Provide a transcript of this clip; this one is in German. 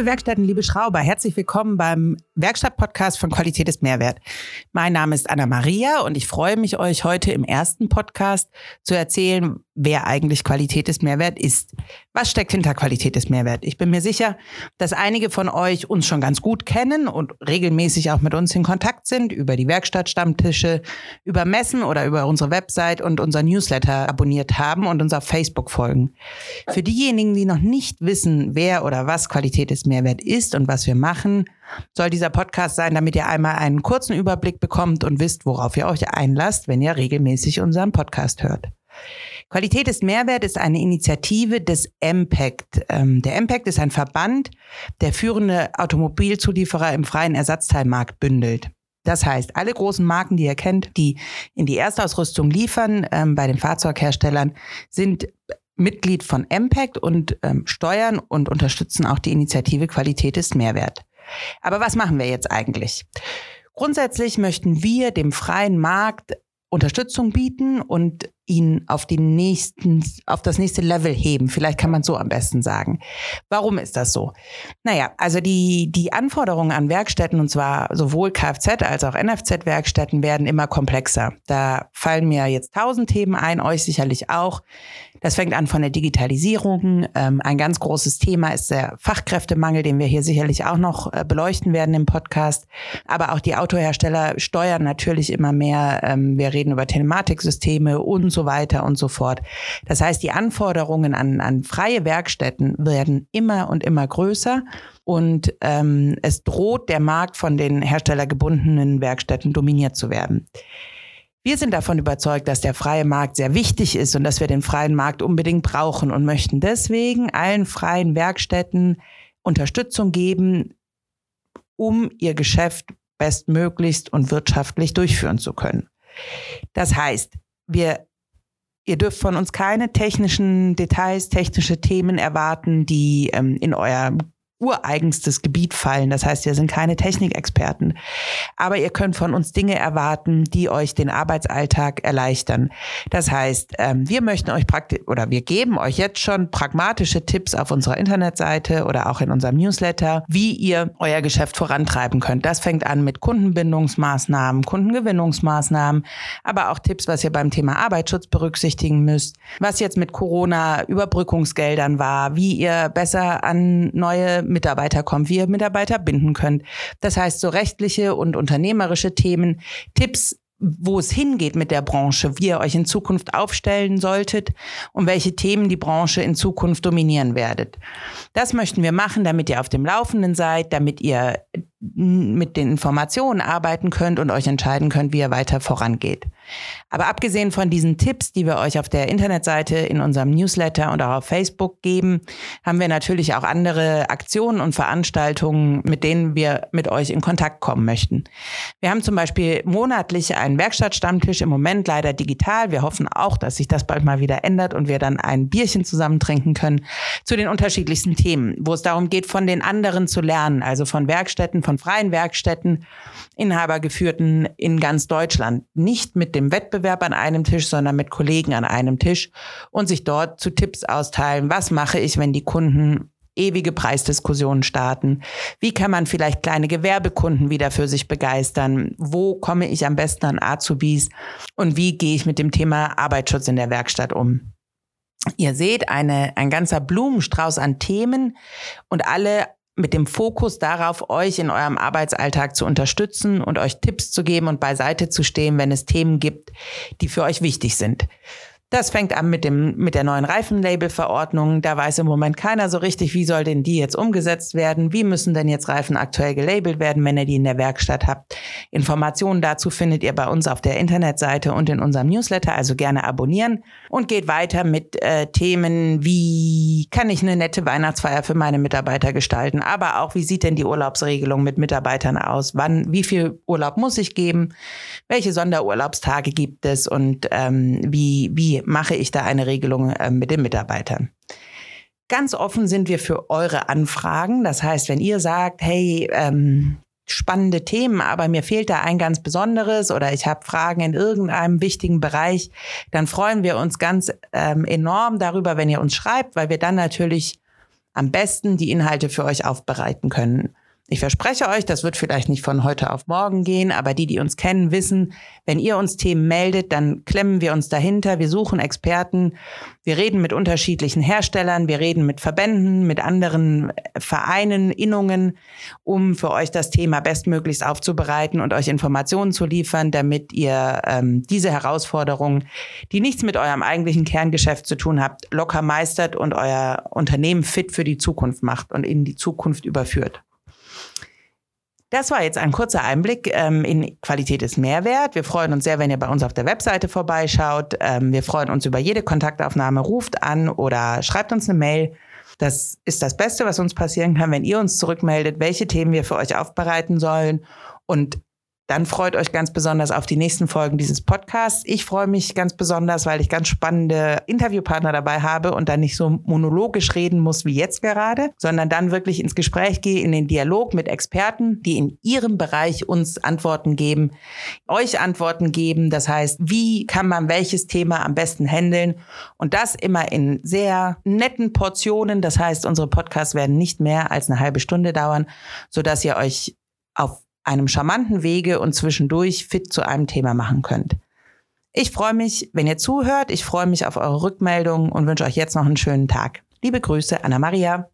Liebe Werkstätten, liebe Schrauber, herzlich willkommen beim Werkstatt-Podcast von Qualität ist Mehrwert. Mein Name ist Anna Maria und ich freue mich, euch heute im ersten Podcast zu erzählen, wer eigentlich Qualität ist Mehrwert ist. Was steckt hinter Qualität ist Mehrwert? Ich bin mir sicher, dass einige von euch uns schon ganz gut kennen und regelmäßig auch mit uns in Kontakt sind über die Werkstattstammtische, über Messen oder über unsere Website und unser Newsletter abonniert haben und uns auf Facebook folgen. Für diejenigen, die noch nicht wissen, wer oder was Qualität ist Mehrwert ist und was wir machen, soll dieser Podcast sein, damit ihr einmal einen kurzen Überblick bekommt und wisst, worauf ihr euch einlasst, wenn ihr regelmäßig unseren Podcast hört. Qualität ist Mehrwert ist eine Initiative des MPACT. Ähm, der MPACT ist ein Verband, der führende Automobilzulieferer im freien Ersatzteilmarkt bündelt. Das heißt, alle großen Marken, die ihr kennt, die in die Erstausrüstung liefern ähm, bei den Fahrzeugherstellern, sind Mitglied von MPACT und ähm, steuern und unterstützen auch die Initiative Qualität ist Mehrwert. Aber was machen wir jetzt eigentlich? Grundsätzlich möchten wir dem freien Markt Unterstützung bieten und ihn auf den nächsten, auf das nächste Level heben. Vielleicht kann man so am besten sagen. Warum ist das so? Naja, also die, die Anforderungen an Werkstätten, und zwar sowohl Kfz als auch NFZ-Werkstätten, werden immer komplexer. Da fallen mir jetzt tausend Themen ein, euch sicherlich auch. Das fängt an von der Digitalisierung. Ähm, ein ganz großes Thema ist der Fachkräftemangel, den wir hier sicherlich auch noch äh, beleuchten werden im Podcast. Aber auch die Autohersteller steuern natürlich immer mehr. Ähm, wir reden über Telematiksysteme und so so weiter und so fort. Das heißt, die Anforderungen an, an freie Werkstätten werden immer und immer größer und ähm, es droht der Markt von den herstellergebundenen Werkstätten dominiert zu werden. Wir sind davon überzeugt, dass der freie Markt sehr wichtig ist und dass wir den freien Markt unbedingt brauchen und möchten deswegen allen freien Werkstätten Unterstützung geben, um ihr Geschäft bestmöglichst und wirtschaftlich durchführen zu können. Das heißt, wir Ihr dürft von uns keine technischen Details, technische Themen erwarten, die ähm, in euer ureigenstes Gebiet fallen. Das heißt, wir sind keine Technikexperten. Aber ihr könnt von uns Dinge erwarten, die euch den Arbeitsalltag erleichtern. Das heißt, ähm, wir möchten euch praktisch oder wir geben euch jetzt schon pragmatische Tipps auf unserer Internetseite oder auch in unserem Newsletter, wie ihr euer Geschäft vorantreiben könnt. Das fängt an mit Kundenbindungsmaßnahmen, Kundengewinnungsmaßnahmen, aber auch Tipps, was ihr beim Thema Arbeitsschutz berücksichtigen müsst, was jetzt mit Corona Überbrückungsgeldern war, wie ihr besser an neue Mitarbeiter kommt, wie ihr Mitarbeiter binden könnt. Das heißt, so rechtliche und unternehmerische Themen, Tipps, wo es hingeht mit der Branche, wie ihr euch in Zukunft aufstellen solltet und welche Themen die Branche in Zukunft dominieren werdet. Das möchten wir machen, damit ihr auf dem Laufenden seid, damit ihr mit den Informationen arbeiten könnt und euch entscheiden könnt, wie ihr weiter vorangeht. Aber abgesehen von diesen Tipps, die wir euch auf der Internetseite in unserem Newsletter und auch auf Facebook geben, haben wir natürlich auch andere Aktionen und Veranstaltungen, mit denen wir mit euch in Kontakt kommen möchten. Wir haben zum Beispiel monatlich einen Werkstattstammtisch, im Moment leider digital. Wir hoffen auch, dass sich das bald mal wieder ändert und wir dann ein Bierchen zusammen trinken können zu den unterschiedlichsten Themen, wo es darum geht, von den anderen zu lernen, also von Werkstätten, von freien Werkstätten, Inhabergeführten in ganz Deutschland. Nicht mit dem Wettbewerb an einem Tisch, sondern mit Kollegen an einem Tisch und sich dort zu Tipps austeilen. Was mache ich, wenn die Kunden ewige Preisdiskussionen starten? Wie kann man vielleicht kleine Gewerbekunden wieder für sich begeistern? Wo komme ich am besten an Azubis? Und wie gehe ich mit dem Thema Arbeitsschutz in der Werkstatt um? Ihr seht eine, ein ganzer Blumenstrauß an Themen und alle mit dem Fokus darauf, euch in eurem Arbeitsalltag zu unterstützen und euch Tipps zu geben und beiseite zu stehen, wenn es Themen gibt, die für euch wichtig sind. Das fängt an mit dem, mit der neuen Reifenlabelverordnung. Da weiß im Moment keiner so richtig, wie soll denn die jetzt umgesetzt werden? Wie müssen denn jetzt Reifen aktuell gelabelt werden, wenn ihr die in der Werkstatt habt? Informationen dazu findet ihr bei uns auf der Internetseite und in unserem Newsletter, also gerne abonnieren und geht weiter mit äh, Themen wie kann ich eine nette Weihnachtsfeier für meine Mitarbeiter gestalten, aber auch wie sieht denn die Urlaubsregelung mit Mitarbeitern aus? Wann, wie viel Urlaub muss ich geben? Welche Sonderurlaubstage gibt es und ähm, wie, wie mache ich da eine Regelung äh, mit den Mitarbeitern? Ganz offen sind wir für eure Anfragen. Das heißt, wenn ihr sagt, hey, ähm, spannende Themen, aber mir fehlt da ein ganz besonderes oder ich habe Fragen in irgendeinem wichtigen Bereich, dann freuen wir uns ganz ähm, enorm darüber, wenn ihr uns schreibt, weil wir dann natürlich am besten die Inhalte für euch aufbereiten können. Ich verspreche euch, das wird vielleicht nicht von heute auf morgen gehen, aber die, die uns kennen, wissen, wenn ihr uns Themen meldet, dann klemmen wir uns dahinter, wir suchen Experten, wir reden mit unterschiedlichen Herstellern, wir reden mit Verbänden, mit anderen Vereinen, Innungen, um für euch das Thema bestmöglichst aufzubereiten und euch Informationen zu liefern, damit ihr ähm, diese Herausforderungen, die nichts mit eurem eigentlichen Kerngeschäft zu tun habt, locker meistert und euer Unternehmen fit für die Zukunft macht und in die Zukunft überführt. Das war jetzt ein kurzer Einblick ähm, in Qualität ist Mehrwert. Wir freuen uns sehr, wenn ihr bei uns auf der Webseite vorbeischaut. Ähm, wir freuen uns über jede Kontaktaufnahme. Ruft an oder schreibt uns eine Mail. Das ist das Beste, was uns passieren kann, wenn ihr uns zurückmeldet, welche Themen wir für euch aufbereiten sollen. Und dann freut euch ganz besonders auf die nächsten Folgen dieses Podcasts. Ich freue mich ganz besonders, weil ich ganz spannende Interviewpartner dabei habe und dann nicht so monologisch reden muss wie jetzt gerade, sondern dann wirklich ins Gespräch gehe, in den Dialog mit Experten, die in ihrem Bereich uns Antworten geben, euch Antworten geben. Das heißt, wie kann man welches Thema am besten handeln? Und das immer in sehr netten Portionen. Das heißt, unsere Podcasts werden nicht mehr als eine halbe Stunde dauern, sodass ihr euch auf einem charmanten Wege und zwischendurch fit zu einem Thema machen könnt. Ich freue mich, wenn ihr zuhört. Ich freue mich auf eure Rückmeldungen und wünsche euch jetzt noch einen schönen Tag. Liebe Grüße, Anna Maria.